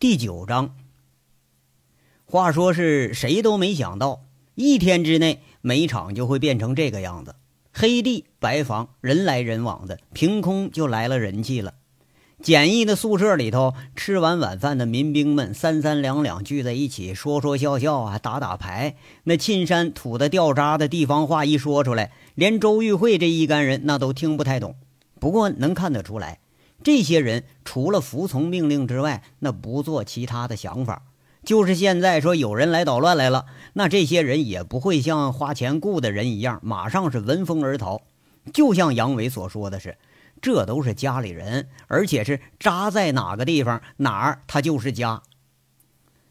第九章。话说是谁都没想到，一天之内煤场就会变成这个样子，黑地白房，人来人往的，凭空就来了人气了。简易的宿舍里头，吃完晚饭的民兵们三三两两聚在一起，说说笑笑啊，打打牌。那沁山土的掉渣的地方话一说出来，连周玉慧这一干人那都听不太懂。不过能看得出来，这些人除了服从命令之外，那不做其他的想法。就是现在说有人来捣乱来了，那这些人也不会像花钱雇的人一样，马上是闻风而逃。就像杨伟所说的是。这都是家里人，而且是扎在哪个地方哪儿，他就是家。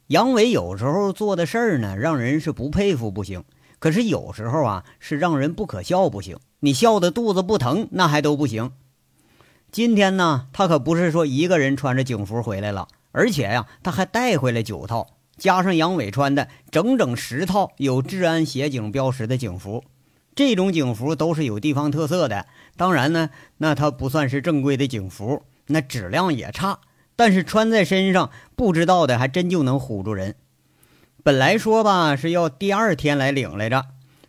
杨伟有时候做的事儿呢，让人是不佩服不行；可是有时候啊，是让人不可笑不行。你笑的肚子不疼，那还都不行。今天呢，他可不是说一个人穿着警服回来了，而且呀，他还带回来九套，加上杨伟穿的整整十套有治安协警标识的警服。这种警服都是有地方特色的，当然呢，那它不算是正规的警服，那质量也差。但是穿在身上，不知道的还真就能唬住人。本来说吧是要第二天来领来着，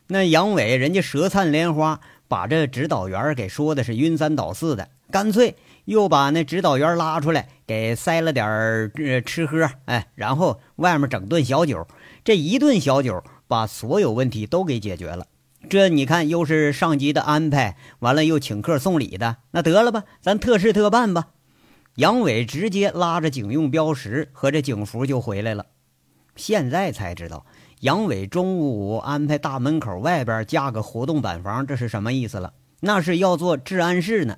那杨伟人家舌灿莲花，把这指导员给说的是晕三倒四的，干脆又把那指导员拉出来给塞了点儿吃喝，哎，然后外面整顿小酒，这一顿小酒把所有问题都给解决了。这你看，又是上级的安排，完了又请客送礼的，那得了吧，咱特事特办吧。杨伟直接拉着警用标识和这警服就回来了。现在才知道，杨伟中午安排大门口外边架个活动板房，这是什么意思了？那是要做治安室呢。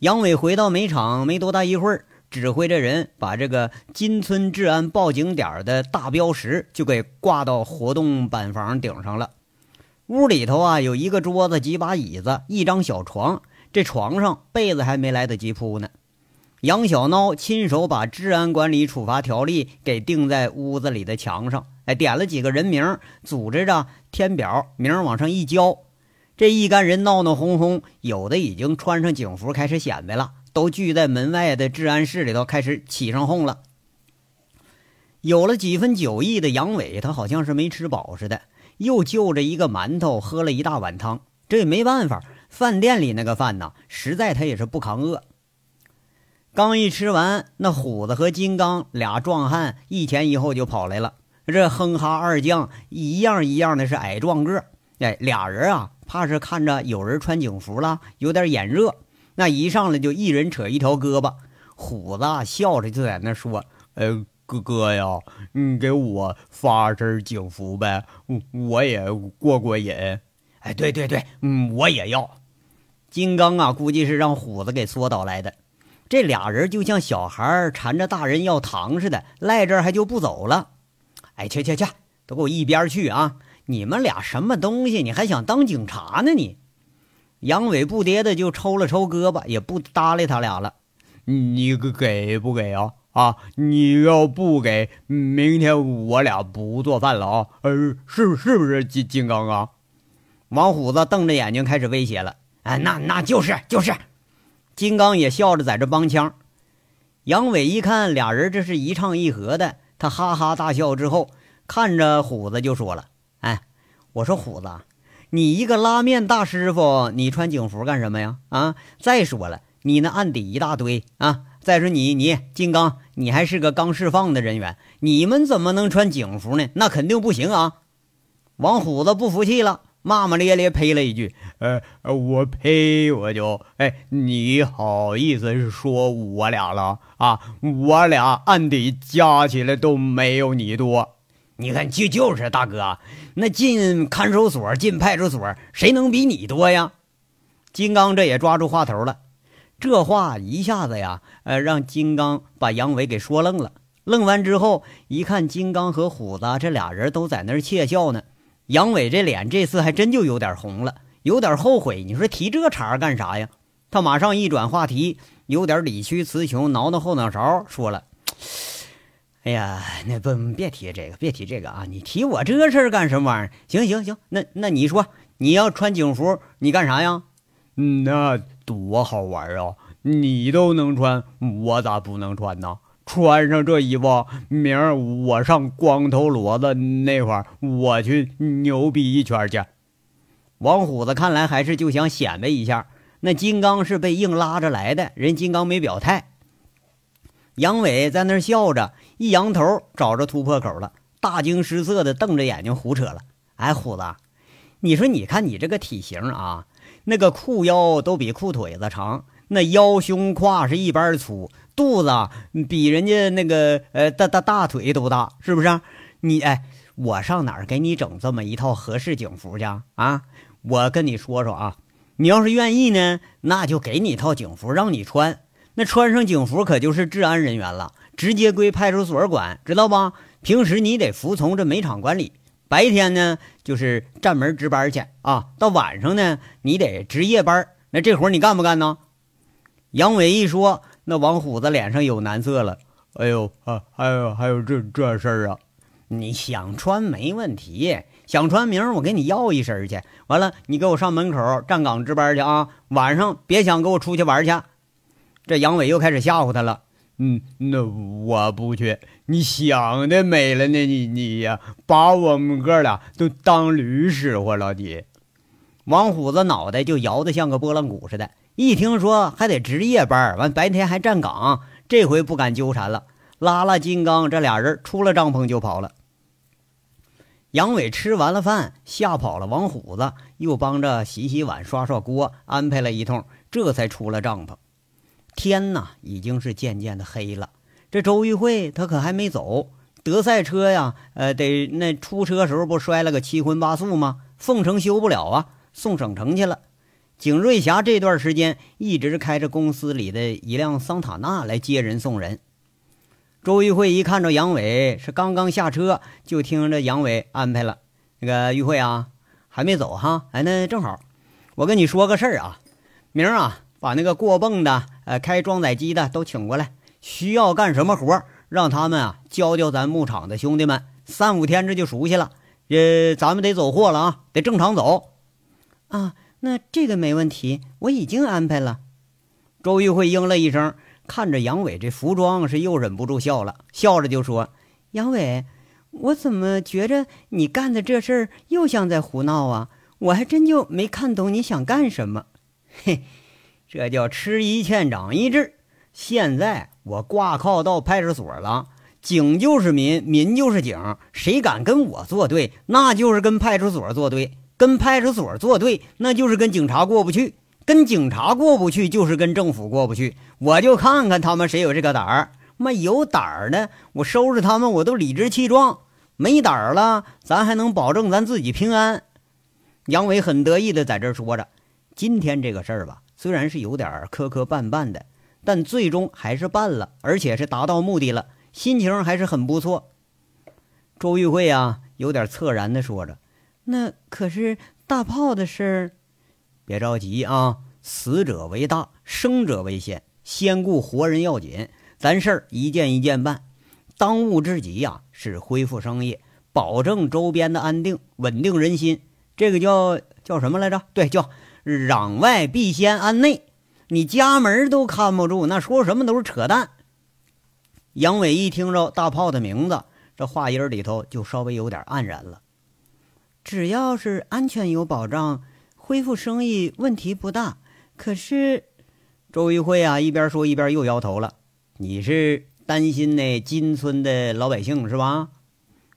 杨伟回到煤场没多大一会儿，指挥着人把这个金村治安报警点的大标识就给挂到活动板房顶上了。屋里头啊，有一个桌子、几把椅子、一张小床。这床上被子还没来得及铺呢。杨小孬亲手把治安管理处罚条例给钉在屋子里的墙上，哎，点了几个人名，组织着填表，名往上一交。这一干人闹闹哄哄，有的已经穿上警服开始显摆了，都聚在门外的治安室里头开始起上哄了。有了几分酒意的杨伟，他好像是没吃饱似的。又就着一个馒头喝了一大碗汤，这也没办法。饭店里那个饭呐，实在他也是不扛饿。刚一吃完，那虎子和金刚俩壮汉一前一后就跑来了。这哼哈二将一样一样的是矮壮个，哎，俩人啊，怕是看着有人穿警服了，有点眼热。那一上来就一人扯一条胳膊，虎子笑着就在那说：“呃。”哥哥呀，你给我发身警服呗，我也过过瘾。哎，对对对，嗯，我也要。金刚啊，估计是让虎子给缩倒来的。这俩人就像小孩缠着大人要糖似的，赖这儿还就不走了。哎，去去去，都给我一边去啊！你们俩什么东西？你还想当警察呢？你杨伟不迭的就抽了抽胳膊，也不搭理他俩了。你给不给啊？啊！你要不给，明天我俩不做饭了啊！呃，是是不是金金刚啊？王虎子瞪着眼睛开始威胁了。哎，那那就是就是。金刚也笑着在这帮腔。杨伟一看俩人这是一唱一和的，他哈哈大笑之后，看着虎子就说了：“，我说虎子，你一个拉面大师傅，你穿警服干什么呀？啊！再说了，你那案底一大堆啊！再说你你金刚。”你还是个刚释放的人员，你们怎么能穿警服呢？那肯定不行啊！王虎子不服气了，骂骂咧咧呸了一句：“呃，我呸，我就哎，你好意思说我俩了啊？我俩案底加起来都没有你多。你看，就就是大哥，那进看守所、进派出所，谁能比你多呀？”金刚这也抓住话头了。这话一下子呀，呃，让金刚把杨伟给说愣了。愣完之后，一看金刚和虎子这俩人都在那儿窃笑呢，杨伟这脸这次还真就有点红了，有点后悔。你说提这茬干啥呀？他马上一转话题，有点理屈词穷，挠挠后脑勺，说了：“哎呀，那不别提这个，别提这个啊！你提我这事儿干什么玩意儿？行行行，那那你说你要穿警服，你干啥呀？那。多好玩啊！你都能穿，我咋不能穿呢？穿上这衣服，明儿我上光头骡子那块儿，我去牛逼一圈去。王虎子看来还是就想显摆一下，那金刚是被硬拉着来的，人金刚没表态。杨伟在那笑着，一扬头找着突破口了，大惊失色的瞪着眼睛胡扯了：“哎，虎子，你说你看你这个体型啊，那个裤腰都比裤腿子长，那腰胸胯是一般粗。”肚子比人家那个呃大大大腿都大，是不是？你哎，我上哪儿给你整这么一套合适警服去啊？我跟你说说啊，你要是愿意呢，那就给你一套警服让你穿。那穿上警服可就是治安人员了，直接归派出所管，知道吧？平时你得服从这煤场管理，白天呢就是站门值班去啊，到晚上呢你得值夜班。那这活你干不干呢？杨伟一说。那王虎子脸上有难色了。哎呦啊，还有还有这这事儿啊！你想穿没问题，想穿明儿我给你要一身去。完了，你给我上门口站岗值班去啊！晚上别想给我出去玩去。这杨伟又开始吓唬他了。嗯，那我不去。你想的美了呢，你你呀，把我们哥俩都当驴使唤了你。王虎子脑袋就摇得像个拨浪鼓似的。一听说还得值夜班，完白天还站岗，这回不敢纠缠了，拉拉金刚，这俩人出了帐篷就跑了。杨伟吃完了饭，吓跑了王虎子，又帮着洗洗碗、刷刷锅，安排了一通，这才出了帐篷。天呐，已经是渐渐的黑了。这周玉慧她可还没走，德赛车呀，呃，得那出车时候不摔了个七荤八素吗？凤城修不了啊，送省城去了。景瑞霞这段时间一直开着公司里的一辆桑塔纳来接人送人。周玉慧一看着杨伟是刚刚下车，就听着杨伟安排了：“那个玉慧啊，还没走哈？哎，那正好，我跟你说个事儿啊，明儿啊，把那个过泵的、呃开装载机的都请过来，需要干什么活，让他们啊教教咱牧场的兄弟们，三五天这就熟悉了。呃，咱们得走货了啊，得正常走啊。”那这个没问题，我已经安排了。周玉慧应了一声，看着杨伟这服装是又忍不住笑了，笑着就说：“杨伟，我怎么觉着你干的这事儿又像在胡闹啊？我还真就没看懂你想干什么。嘿，这叫吃一堑长一智。现在我挂靠到派出所了，警就是民，民就是警，谁敢跟我作对，那就是跟派出所作对。”跟派出所作对，那就是跟警察过不去；跟警察过不去，就是跟政府过不去。我就看看他们谁有这个胆儿。妈有胆儿的，我收拾他们，我都理直气壮；没胆儿了，咱还能保证咱自己平安。杨伟很得意的在这说着：“今天这个事儿吧，虽然是有点磕磕绊绊的，但最终还是办了，而且是达到目的了，心情还是很不错。”周玉慧啊，有点恻然的说着。那可是大炮的事儿，别着急啊！死者为大，生者为先，先顾活人要紧。咱事儿一件一件办，当务之急呀是恢复生意，保证周边的安定，稳定人心。这个叫叫什么来着？对，叫攘外必先安内。你家门都看不住，那说什么都是扯淡。杨伟一听着大炮的名字，这话音里头就稍微有点黯然了。只要是安全有保障，恢复生意问题不大。可是，周玉慧啊，一边说一边又摇头了。你是担心那金村的老百姓是吧？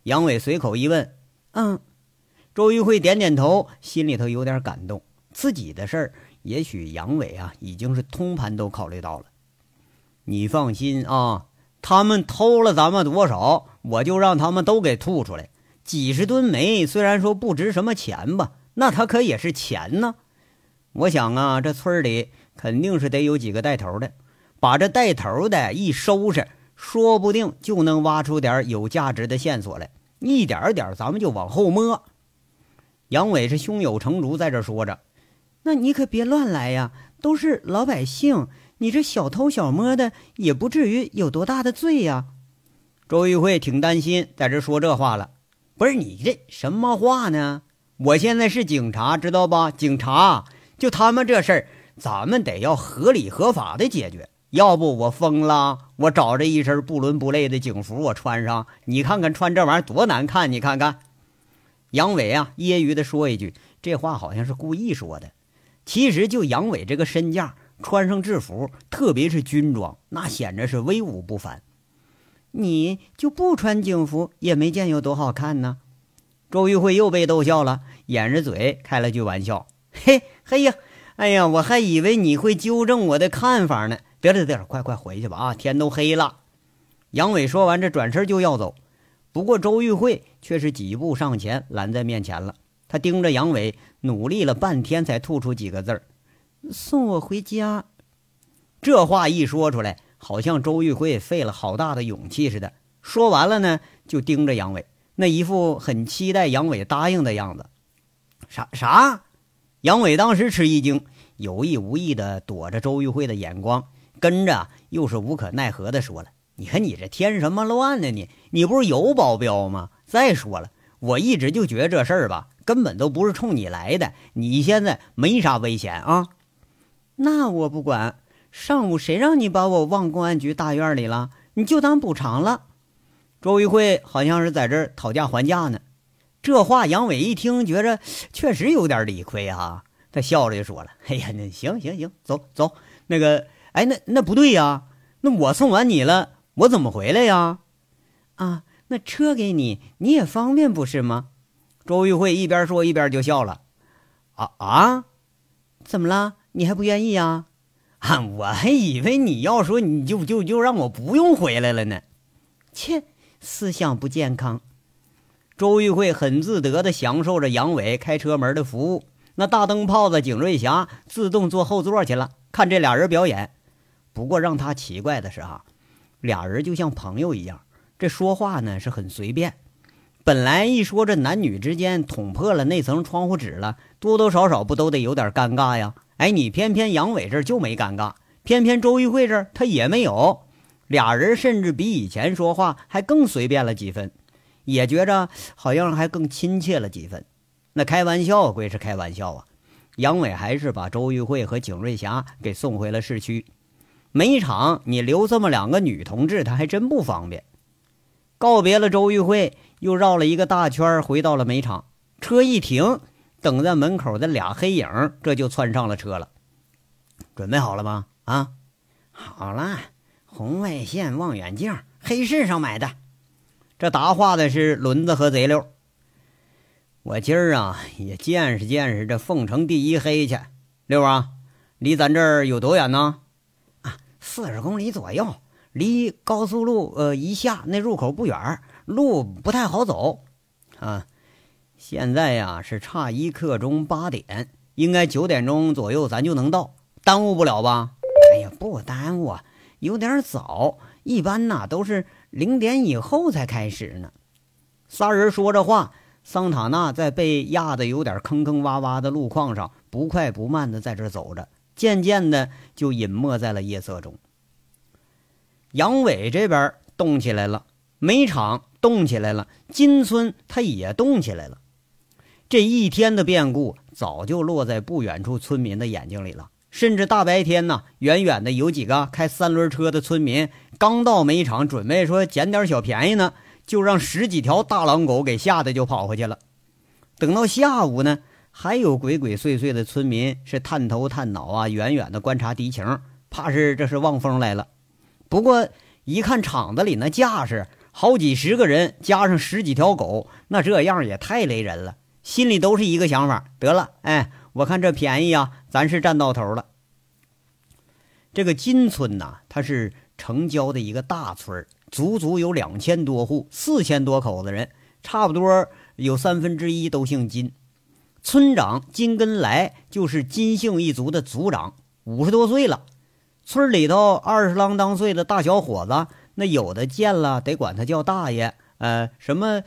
杨伟随口一问。嗯，周玉慧点点头，心里头有点感动。自己的事儿，也许杨伟啊已经是通盘都考虑到了。你放心啊，他们偷了咱们多少，我就让他们都给吐出来。几十吨煤虽然说不值什么钱吧，那它可也是钱呢。我想啊，这村里肯定是得有几个带头的，把这带头的一收拾，说不定就能挖出点有价值的线索来。一点点，咱们就往后摸。杨伟是胸有成竹，在这说着：“那你可别乱来呀，都是老百姓，你这小偷小摸的也不至于有多大的罪呀。”周玉慧挺担心，在这说这话了。不是你这什么话呢？我现在是警察，知道吧？警察就他们这事儿，咱们得要合理合法的解决。要不我疯了，我找着一身不伦不类的警服，我穿上，你看看穿这玩意儿多难看，你看看。杨伟啊，揶揄的说一句，这话好像是故意说的。其实就杨伟这个身价，穿上制服，特别是军装，那显着是威武不凡。你就不穿警服，也没见有多好看呢。周玉慧又被逗笑了，掩着嘴开了句玩笑：“嘿嘿呀，哎呀，我还以为你会纠正我的看法呢。得了得了，快快回去吧啊，天都黑了。”杨伟说完，这转身就要走，不过周玉慧却是几步上前拦在面前了。他盯着杨伟，努力了半天，才吐出几个字儿：“送我回家。”这话一说出来，好像周玉慧费了好大的勇气似的。说完了呢，就盯着杨伟。那一副很期待杨伟答应的样子，啥啥？杨伟当时吃一惊，有意无意的躲着周玉慧的眼光，跟着又是无可奈何的说了：“你看你这添什么乱呢？你你不是有保镖吗？再说了，我一直就觉得这事儿吧，根本都不是冲你来的。你现在没啥危险啊？那我不管。上午谁让你把我忘公安局大院里了？你就当补偿了。”周玉慧好像是在这讨价还价呢，这话杨伟一听，觉着确实有点理亏哈。他笑着就说了：“哎呀，那行行行，走走，那个，哎，那那不对呀，那我送完你了，我怎么回来呀？啊，那车给你，你也方便不是吗？”周玉慧一边说一边就笑了：“啊啊，怎么了？你还不愿意呀？啊，我还以为你要说你就就就让我不用回来了呢。切。”思想不健康。周玉慧很自得地享受着杨伟开车门的服务。那大灯泡子景瑞霞自动坐后座去了，看这俩人表演。不过让他奇怪的是，哈，俩人就像朋友一样，这说话呢是很随便。本来一说这男女之间捅破了那层窗户纸了，多多少少不都得有点尴尬呀？哎，你偏偏杨伟这儿就没尴尬，偏偏周玉慧这儿他也没有。俩人甚至比以前说话还更随便了几分，也觉着好像还更亲切了几分。那开玩笑归是开玩笑啊，杨伟还是把周玉慧和景瑞霞给送回了市区。煤场你留这么两个女同志，他还真不方便。告别了周玉慧，又绕了一个大圈，回到了煤场。车一停，等在门口的俩黑影这就窜上了车了。准备好了吗？啊，好了。红外线望远镜，黑市上买的。这答话的是轮子和贼溜。我今儿啊也见识见识这凤城第一黑去。六啊，离咱这儿有多远呢？啊，四十公里左右，离高速路呃一下那入口不远，路不太好走。啊，现在呀是差一刻钟八点，应该九点钟左右咱就能到，耽误不了吧？哎呀，不耽误。有点早，一般呐都是零点以后才开始呢。仨人说着话，桑塔纳在被压得有点坑坑洼洼的路况上不快不慢的在这走着，渐渐的就隐没在了夜色中。杨伟这边动起来了，煤场动起来了，金村他也动起来了。这一天的变故早就落在不远处村民的眼睛里了。甚至大白天呢，远远的有几个开三轮车的村民刚到煤场，准备说捡点小便宜呢，就让十几条大狼狗给吓得就跑回去了。等到下午呢，还有鬼鬼祟祟的村民是探头探脑啊，远远的观察敌情，怕是这是望风来了。不过一看场子里那架势，好几十个人加上十几条狗，那这样也太雷人了，心里都是一个想法：得了，哎。我看这便宜啊，咱是占到头了。这个金村呐，它是城郊的一个大村足足有两千多户，四千多口子人，差不多有三分之一都姓金。村长金根来就是金姓一族的族长，五十多岁了。村里头二十郎当岁的大小伙子，那有的见了得管他叫大爷，呃，什么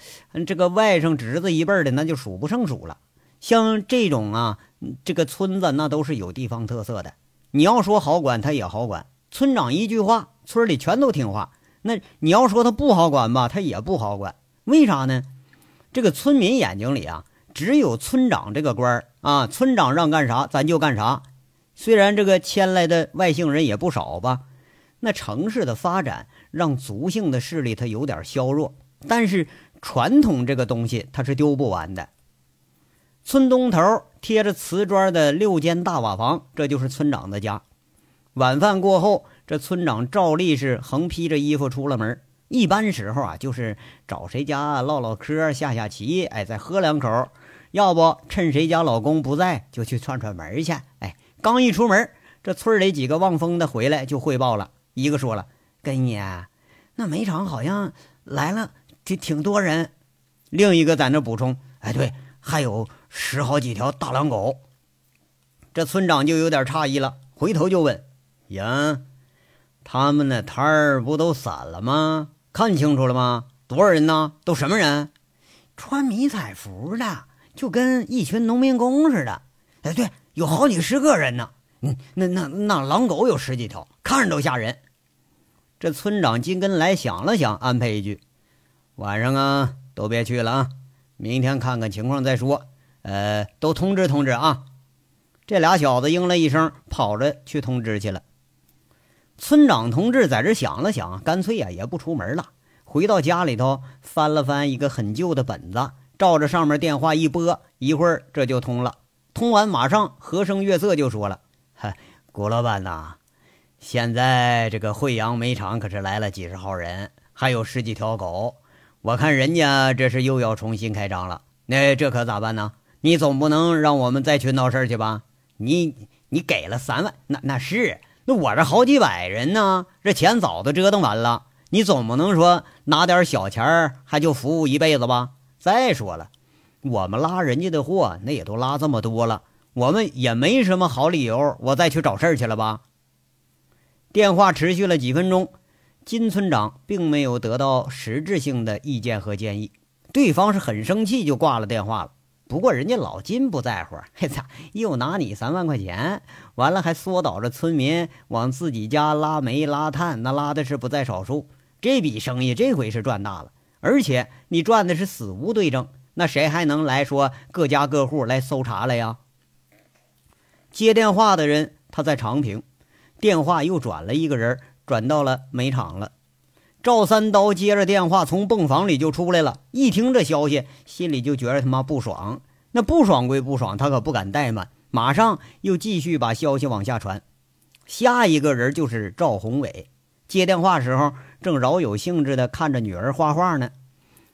这个外甥侄子一辈儿的，那就数不胜数了。像这种啊。这个村子那都是有地方特色的。你要说好管，他也好管。村长一句话，村里全都听话。那你要说他不好管吧，他也不好管。为啥呢？这个村民眼睛里啊，只有村长这个官儿啊。村长让干啥，咱就干啥。虽然这个迁来的外姓人也不少吧，那城市的发展让族姓的势力它有点削弱，但是传统这个东西它是丢不完的。村东头贴着瓷砖的六间大瓦房，这就是村长的家。晚饭过后，这村长照例是横披着衣服出了门。一般时候啊，就是找谁家唠唠嗑、下下棋，哎，再喝两口。要不趁谁家老公不在，就去串串门去。哎，刚一出门，这村里几个望风的回来就汇报了。一个说了：“跟爷，那煤场好像来了挺挺多人。”另一个在那补充：“哎，对，还有十好几条大狼狗。”这村长就有点诧异了，回头就问：“呀，他们那摊儿不都散了吗？看清楚了吗？多少人呢？都什么人？穿迷彩服的。”就跟一群农民工似的，哎，对，有好几十个人呢。嗯，那那那狼狗有十几条，看着都吓人。这村长金根来想了想，安排一句：“晚上啊，都别去了啊，明天看看情况再说。呃，都通知通知啊。”这俩小子应了一声，跑着去通知去了。村长同志在这想了想，干脆啊也不出门了，回到家里头翻了翻一个很旧的本子。照着上面电话一拨，一会儿这就通了。通完马上和声悦色就说了：“ 嗨，谷老板呐，现在这个惠阳煤厂可是来了几十号人，还有十几条狗。我看人家这是又要重新开张了。那这可咋办呢？你总不能让我们再去闹事去吧？你你给了三万，那那是那我这好几百人呢，这钱早都折腾完了。你总不能说拿点小钱还就服务一辈子吧？”再说了，我们拉人家的货，那也都拉这么多了，我们也没什么好理由，我再去找事儿去了吧？电话持续了几分钟，金村长并没有得到实质性的意见和建议，对方是很生气，就挂了电话了。不过人家老金不在乎，嘿操，又拿你三万块钱，完了还缩导着村民往自己家拉煤拉炭，那拉的是不在少数。这笔生意这回是赚大了。而且你赚的是死无对证，那谁还能来说各家各户来搜查了呀？接电话的人他在长平，电话又转了一个人，转到了煤厂了。赵三刀接着电话，从泵房里就出来了。一听这消息，心里就觉得他妈不爽。那不爽归不爽，他可不敢怠慢，马上又继续把消息往下传。下一个人就是赵宏伟。接电话时候，正饶有兴致地看着女儿画画呢。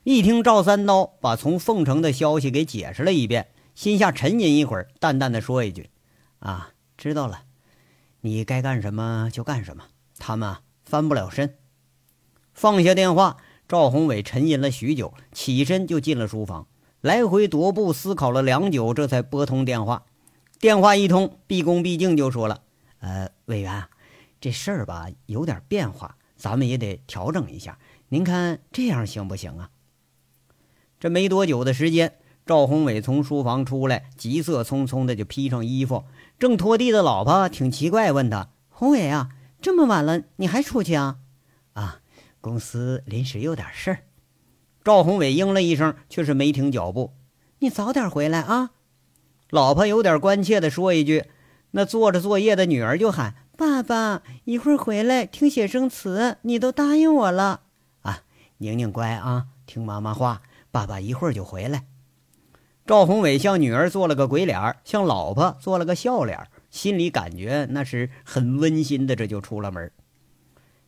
一听赵三刀把从凤城的消息给解释了一遍，心下沉吟一会儿，淡淡的说一句：“啊，知道了，你该干什么就干什么，他们翻不了身。”放下电话，赵宏伟沉吟了许久，起身就进了书房，来回踱步思考了良久，这才拨通电话。电话一通，毕恭毕敬就说了：“呃，委员。”这事儿吧，有点变化，咱们也得调整一下。您看这样行不行啊？这没多久的时间，赵宏伟从书房出来，急色匆匆的就披上衣服。正拖地的老婆挺奇怪，问他：“宏伟啊，这么晚了，你还出去啊？”“啊，公司临时有点事儿。”赵宏伟应了一声，却是没停脚步。“你早点回来啊！”老婆有点关切的说一句。那做着作业的女儿就喊。爸爸，一会儿回来听写生词，你都答应我了啊！宁宁乖啊，听妈妈话，爸爸一会儿就回来。赵宏伟向女儿做了个鬼脸，向老婆做了个笑脸，心里感觉那是很温馨的。这就出了门，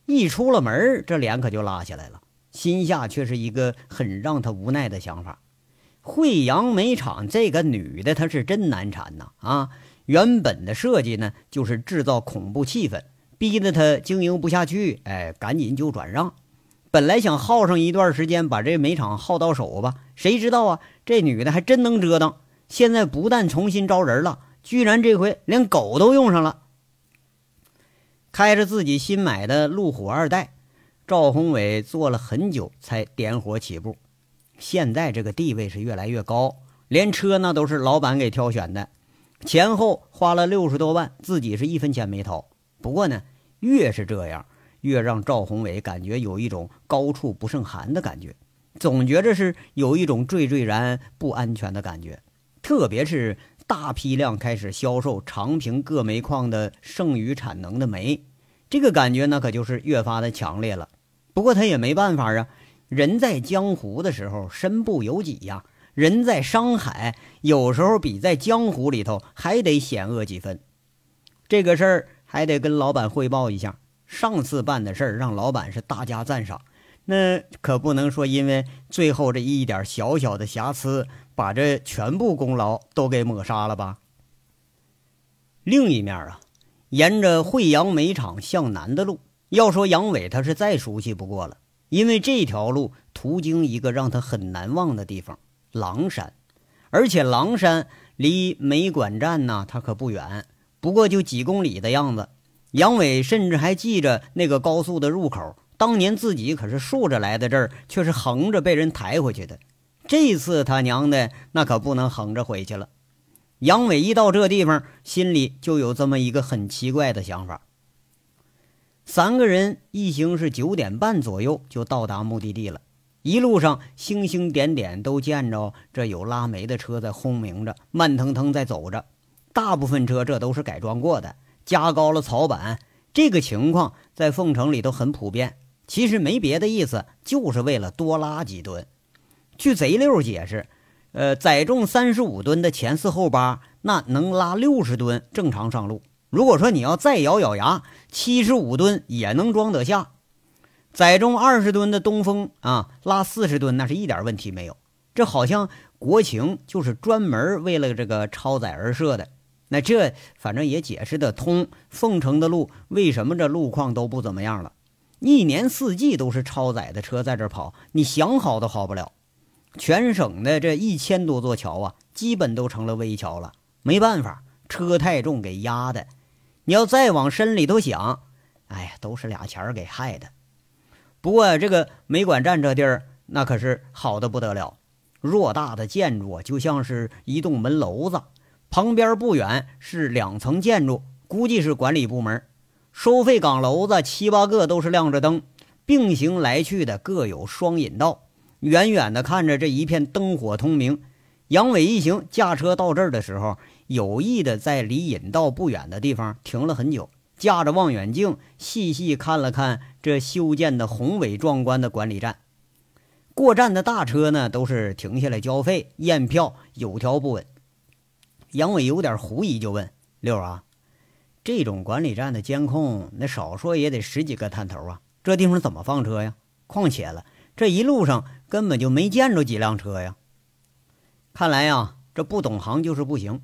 一出了门，这脸可就拉下来了，心下却是一个很让他无奈的想法：惠阳煤厂这个女的，她是真难缠呐啊！原本的设计呢，就是制造恐怖气氛，逼得他经营不下去。哎，赶紧就转让。本来想耗上一段时间，把这煤厂耗到手吧。谁知道啊，这女的还真能折腾。现在不但重新招人了，居然这回连狗都用上了。开着自己新买的路虎二代，赵宏伟做了很久才点火起步。现在这个地位是越来越高，连车那都是老板给挑选的。前后花了六十多万，自己是一分钱没掏。不过呢，越是这样，越让赵宏伟感觉有一种高处不胜寒的感觉，总觉着是有一种惴惴然不安全的感觉。特别是大批量开始销售长平各煤矿的剩余产能的煤，这个感觉那可就是越发的强烈了。不过他也没办法啊，人在江湖的时候身不由己呀。人在商海，有时候比在江湖里头还得险恶几分。这个事儿还得跟老板汇报一下。上次办的事儿让老板是大加赞赏，那可不能说因为最后这一点小小的瑕疵，把这全部功劳都给抹杀了吧？另一面啊，沿着惠阳煤厂向南的路，要说杨伟他是再熟悉不过了，因为这条路途经一个让他很难忘的地方。狼山，而且狼山离煤管站呢，它可不远，不过就几公里的样子。杨伟甚至还记着那个高速的入口，当年自己可是竖着来的，这儿却是横着被人抬回去的。这次他娘的那可不能横着回去了。杨伟一到这地方，心里就有这么一个很奇怪的想法。三个人一行是九点半左右就到达目的地了。一路上星星点点都见着，这有拉煤的车在轰鸣着，慢腾腾在走着。大部分车这都是改装过的，加高了槽板。这个情况在凤城里都很普遍。其实没别的意思，就是为了多拉几吨。据贼六解释，呃，载重三十五吨的前四后八，那能拉六十吨，正常上路。如果说你要再咬咬牙，七十五吨也能装得下。载重二十吨的东风啊，拉四十吨那是一点问题没有。这好像国情就是专门为了这个超载而设的。那这反正也解释得通。凤城的路为什么这路况都不怎么样了？一年四季都是超载的车在这跑，你想好都好不了。全省的这一千多座桥啊，基本都成了危桥了。没办法，车太重给压的。你要再往深里头想，哎呀，都是俩钱儿给害的。不过这个煤管站这地儿，那可是好的不得了。偌大的建筑就像是一栋门楼子，旁边不远是两层建筑，估计是管理部门。收费岗楼子七八个都是亮着灯，并行来去的各有双引道。远远的看着这一片灯火通明。杨伟一行驾车到这儿的时候，有意的在离引道不远的地方停了很久。架着望远镜，细细看了看这修建的宏伟壮观的管理站。过站的大车呢，都是停下来交费验票，有条不紊。杨伟有点狐疑，就问六啊：“这种管理站的监控，那少说也得十几个探头啊，这地方怎么放车呀？况且了，这一路上根本就没见着几辆车呀。看来呀，这不懂行就是不行。”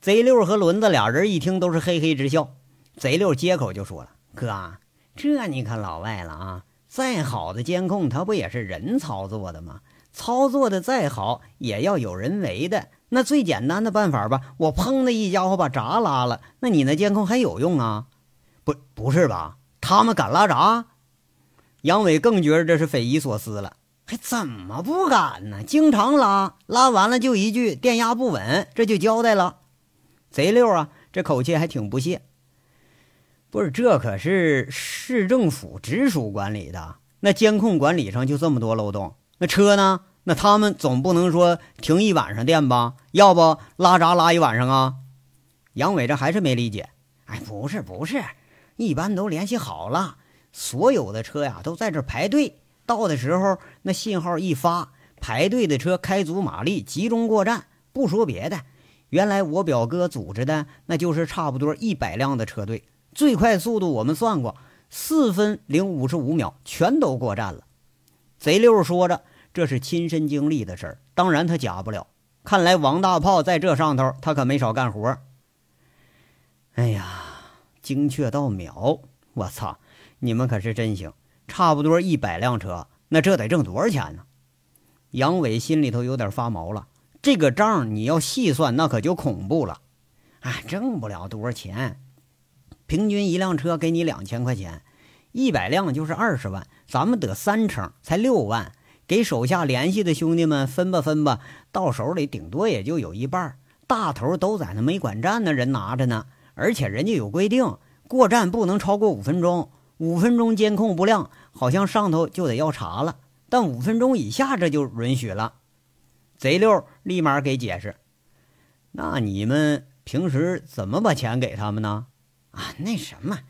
贼六和轮子俩人一听，都是嘿嘿直笑。贼六接口就说了：“哥，这你可老外了啊！再好的监控，它不也是人操作的吗？操作的再好，也要有人为的。那最简单的办法吧，我砰的一家伙把闸拉了，那你那监控还有用啊？不，不是吧？他们敢拉闸？”杨伟更觉得这是匪夷所思了。还怎么不敢呢？经常拉，拉完了就一句电压不稳，这就交代了。贼六啊，这口气还挺不屑。不是，这可是市政府直属管理的，那监控管理上就这么多漏洞。那车呢？那他们总不能说停一晚上电吧？要不拉闸拉一晚上啊？杨伟这还是没理解。哎，不是不是，一般都联系好了，所有的车呀都在这排队，到的时候那信号一发，排队的车开足马力集中过站。不说别的，原来我表哥组织的那就是差不多一百辆的车队。最快速度我们算过，四分零五十五秒，全都过站了。贼六说着，这是亲身经历的事儿，当然他假不了。看来王大炮在这上头，他可没少干活。哎呀，精确到秒！我操，你们可是真行！差不多一百辆车，那这得挣多少钱呢？杨伟心里头有点发毛了。这个账你要细算，那可就恐怖了。哎，挣不了多少钱。平均一辆车给你两千块钱，一百辆就是二十万，咱们得三成才六万，给手下联系的兄弟们分吧分吧，到手里顶多也就有一半。大头都在那煤管站那人拿着呢，而且人家有规定，过站不能超过五分钟，五分钟监控不亮，好像上头就得要查了。但五分钟以下这就允许了。贼六立马给解释，那你们平时怎么把钱给他们呢？啊，那什么，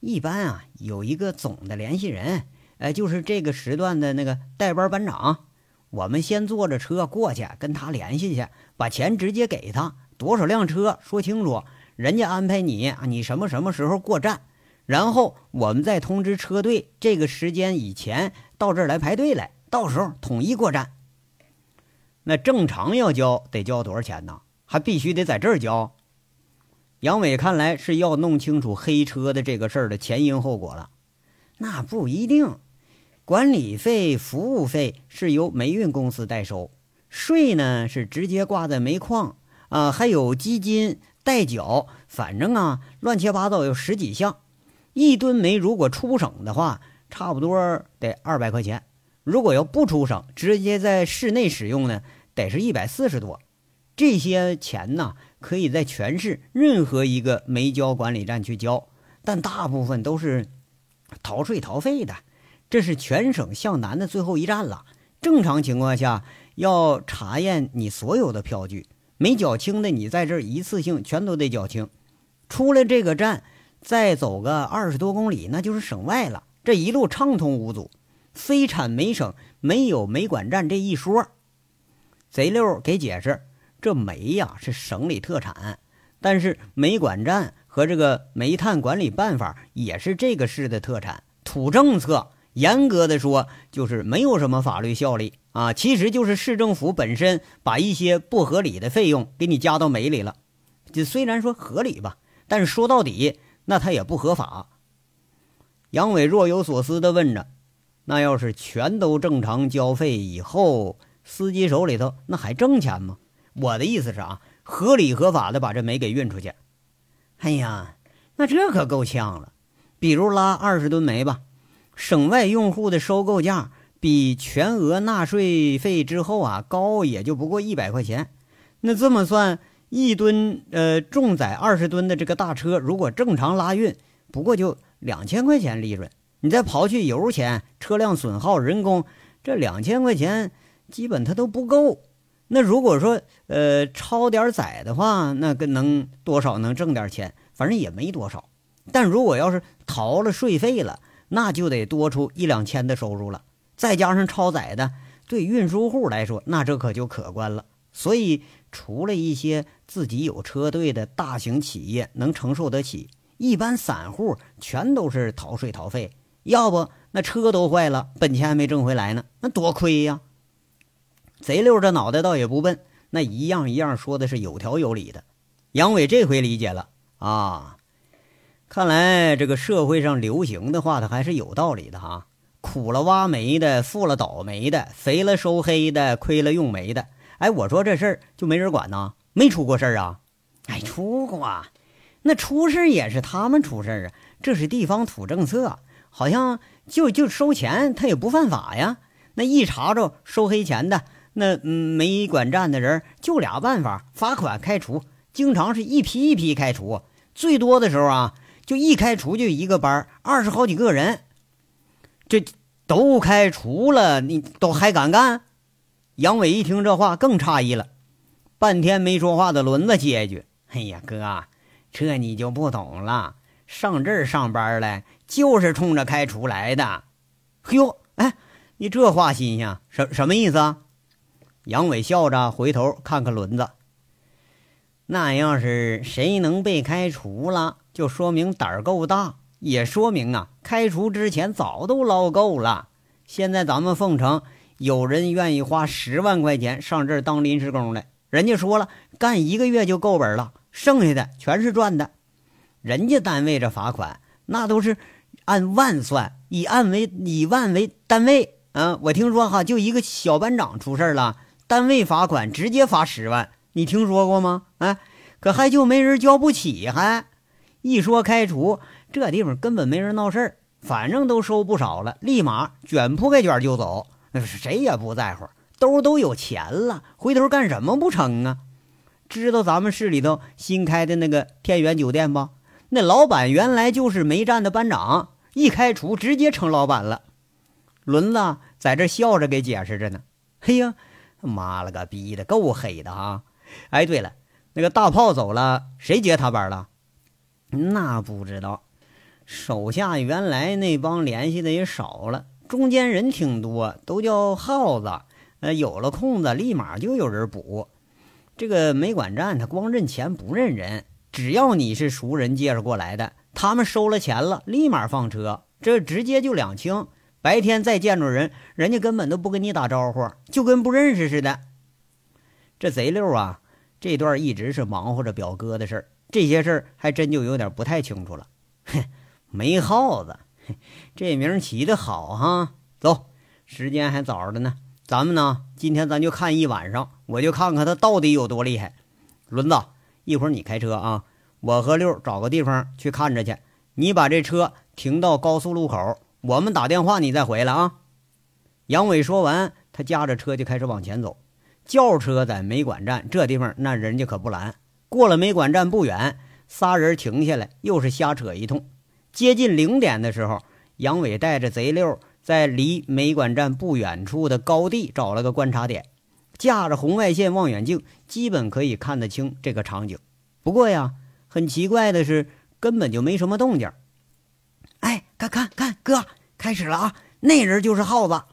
一般啊有一个总的联系人，哎，就是这个时段的那个带班班长。我们先坐着车过去跟他联系去，把钱直接给他，多少辆车说清楚，人家安排你啊，你什么什么时候过站，然后我们再通知车队这个时间以前到这儿来排队来，到时候统一过站。那正常要交得交多少钱呢？还必须得在这儿交。杨伟看来是要弄清楚黑车的这个事儿的前因后果了。那不一定，管理费、服务费是由煤运公司代收，税呢是直接挂在煤矿啊，还有基金代缴，反正啊乱七八糟有十几项。一吨煤如果出省的话，差不多得二百块钱。如果要不出省，直接在市内使用呢，得是一百四十多。这些钱呢，可以在全市任何一个煤焦管理站去交，但大部分都是逃税逃费的。这是全省向南的最后一站了。正常情况下，要查验你所有的票据，没缴清的，你在这儿一次性全都得缴清。出了这个站，再走个二十多公里，那就是省外了。这一路畅通无阻。非产煤省没有煤管站这一说，贼溜给解释，这煤呀是省里特产，但是煤管站和这个煤炭管理办法也是这个市的特产。土政策严格的说就是没有什么法律效力啊，其实就是市政府本身把一些不合理的费用给你加到煤里了。这虽然说合理吧，但是说到底那它也不合法。杨伟若有所思地问着。那要是全都正常交费以后，司机手里头那还挣钱吗？我的意思是啊，合理合法的把这煤给运出去。哎呀，那这可够呛了。比如拉二十吨煤吧，省外用户的收购价比全额纳税费之后啊高，也就不过一百块钱。那这么算，一吨呃重载二十吨的这个大车，如果正常拉运，不过就两千块钱利润。你再刨去油钱、车辆损耗、人工，这两千块钱基本它都不够。那如果说呃超点载的话，那个能多少能挣点钱，反正也没多少。但如果要是逃了税费了，那就得多出一两千的收入了。再加上超载的，对运输户来说，那这可就可观了。所以，除了一些自己有车队的大型企业能承受得起，一般散户全都是逃税逃费。要不那车都坏了，本钱还没挣回来呢，那多亏呀！贼溜这脑袋倒也不笨，那一样一样说的是有条有理的。杨伟这回理解了啊，看来这个社会上流行的话，它还是有道理的哈。苦了挖煤的，富了倒霉的，肥了收黑的，亏了用煤的。哎，我说这事儿就没人管呢？没出过事儿啊？哎，出过，那出事儿也是他们出事儿啊，这是地方土政策。好像就就收钱，他也不犯法呀。那一查着收黑钱的，那煤管站的人就俩办法：罚款、开除。经常是一批一批开除，最多的时候啊，就一开除就一个班，二十好几个人。这都开除了，你都还敢干？杨伟一听这话更诧异了，半天没说话的轮子接一句：“哎呀，哥，这你就不懂了。上这儿上班来。”就是冲着开除来的，嘿呦，哎，你这话新鲜，什什么意思啊？杨伟笑着回头看看轮子，那要是谁能被开除了，就说明胆儿够大，也说明啊，开除之前早都捞够了。现在咱们凤城有人愿意花十万块钱上这儿当临时工来，人家说了，干一个月就够本了，剩下的全是赚的。人家单位这罚款，那都是。按万算，以按为以万为单位啊！我听说哈，就一个小班长出事了，单位罚款直接罚十万，你听说过吗？啊，可还就没人交不起，还一说开除，这地方根本没人闹事儿，反正都收不少了，立马卷铺盖卷就走，谁也不在乎，兜都有钱了，回头干什么不成啊？知道咱们市里头新开的那个天元酒店不？那老板原来就是煤站的班长。一开除，直接成老板了。轮子在这笑着给解释着呢。嘿呀，妈了个逼的，够黑的啊！哎，对了，那个大炮走了，谁接他班了？那不知道。手下原来那帮联系的也少了，中间人挺多，都叫耗子。呃，有了空子，立马就有人补。这个煤管站他光认钱不认人，只要你是熟人介绍过来的，他们收了钱了，立马放车，这直接就两清。白天再见着人，人家根本都不跟你打招呼，就跟不认识似的。这贼溜啊！这段一直是忙活着表哥的事儿，这些事儿还真就有点不太清楚了。哼，煤耗子，这名起的好哈！走，时间还早着呢，咱们呢，今天咱就看一晚上，我就看看他到底有多厉害。轮子，一会儿你开车啊，我和六找个地方去看着去。你把这车停到高速路口。我们打电话，你再回来啊！杨伟说完，他驾着车就开始往前走。轿车在煤管站这地方，那人家可不拦。过了煤管站不远，仨人停下来，又是瞎扯一通。接近零点的时候，杨伟带着贼六在离煤管站不远处的高地找了个观察点，架着红外线望远镜，基本可以看得清这个场景。不过呀，很奇怪的是，根本就没什么动静。哎，看看看，哥，开始了啊！那人就是耗子。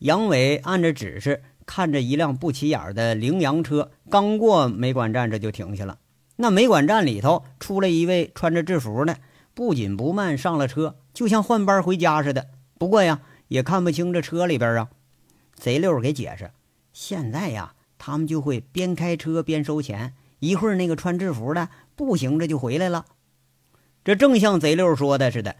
杨伟按着指示，看着一辆不起眼的羚羊车，刚过煤管站，这就停下了。那煤管站里头出来一位穿着制服的，不紧不慢上了车，就像换班回家似的。不过呀，也看不清这车里边啊。贼六给解释，现在呀，他们就会边开车边收钱。一会儿那个穿制服的步行着就回来了。这正像贼六说的似的，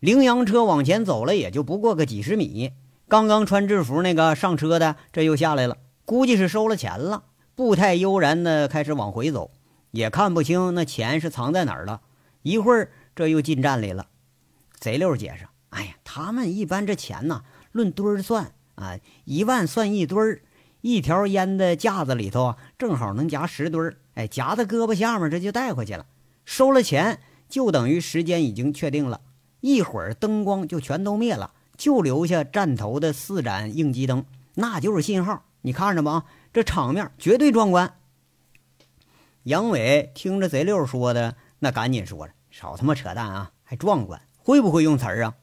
羚羊车往前走了，也就不过个几十米。刚刚穿制服那个上车的，这又下来了，估计是收了钱了，步态悠然的开始往回走，也看不清那钱是藏在哪儿了。一会儿，这又进站里了。贼溜解释：“哎呀，他们一般这钱呢，论堆儿算啊，一万算一堆儿，一条烟的架子里头啊，正好能夹十堆儿，哎，夹在胳膊下面，这就带回去了。收了钱。”就等于时间已经确定了，一会儿灯光就全都灭了，就留下站头的四盏应急灯，那就是信号。你看着吧，这场面绝对壮观。杨伟听着贼溜说的，那赶紧说了：“少他妈扯淡啊，还壮观？会不会用词儿啊？”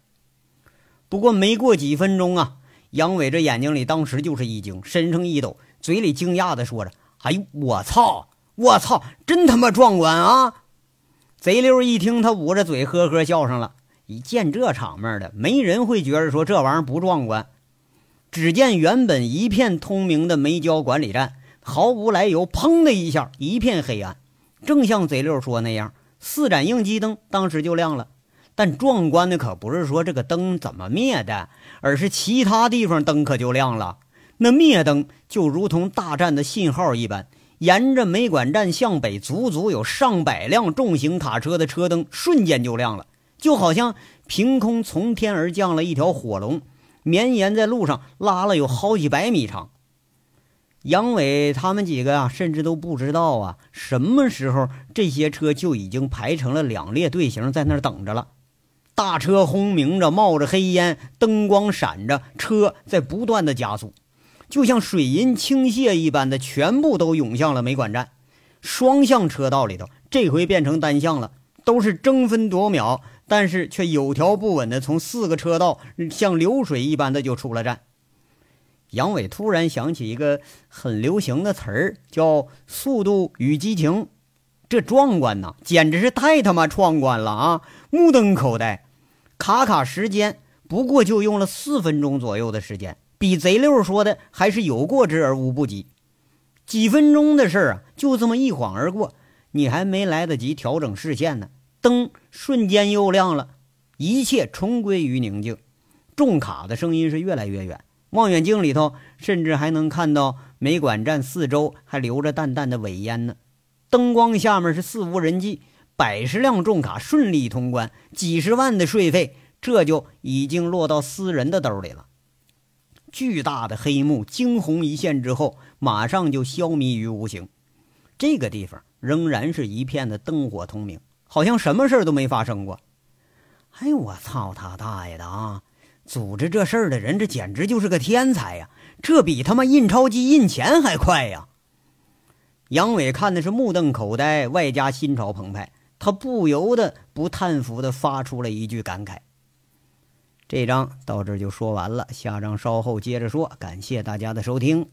不过没过几分钟啊，杨伟这眼睛里当时就是一惊，身上一抖，嘴里惊讶的说着：“哎呦，我操，我操，真他妈壮观啊！”贼溜一听，他捂着嘴呵呵笑上了。一见这场面的，没人会觉得说这玩意儿不壮观。只见原本一片通明的煤焦管理站，毫无来由，砰的一下，一片黑暗。正像贼六说那样，四盏应急灯当时就亮了。但壮观的可不是说这个灯怎么灭的，而是其他地方灯可就亮了。那灭灯就如同大战的信号一般。沿着煤管站向北，足足有上百辆重型卡车的车灯瞬间就亮了，就好像凭空从天而降了一条火龙，绵延在路上，拉了有好几百米长。杨伟他们几个啊，甚至都不知道啊，什么时候这些车就已经排成了两列队形，在那儿等着了。大车轰鸣着，冒着黑烟，灯光闪着，车在不断的加速。就像水银倾泻一般的，全部都涌向了煤管站。双向车道里头，这回变成单向了，都是争分夺秒，但是却有条不紊的从四个车道像流水一般的就出了站。杨伟突然想起一个很流行的词儿，叫“速度与激情”。这壮观呐，简直是太他妈壮观了啊！目瞪口呆，卡卡时间不过就用了四分钟左右的时间。比贼六说的还是有过之而无不及，几分钟的事儿啊，就这么一晃而过，你还没来得及调整视线呢，灯瞬间又亮了，一切重归于宁静。重卡的声音是越来越远，望远镜里头甚至还能看到煤管站四周还留着淡淡的尾烟呢。灯光下面是四无人迹，百十辆重卡顺利通关，几十万的税费这就已经落到私人的兜里了。巨大的黑幕惊鸿一现之后，马上就消弭于无形。这个地方仍然是一片的灯火通明，好像什么事都没发生过。哎，我操他大爷的啊！组织这事儿的人，这简直就是个天才呀！这比他妈印钞机印钱还快呀！杨伟看的是目瞪口呆，外加心潮澎湃。他不由得不叹服的发出了一句感慨。这章到这就说完了，下章稍后接着说。感谢大家的收听。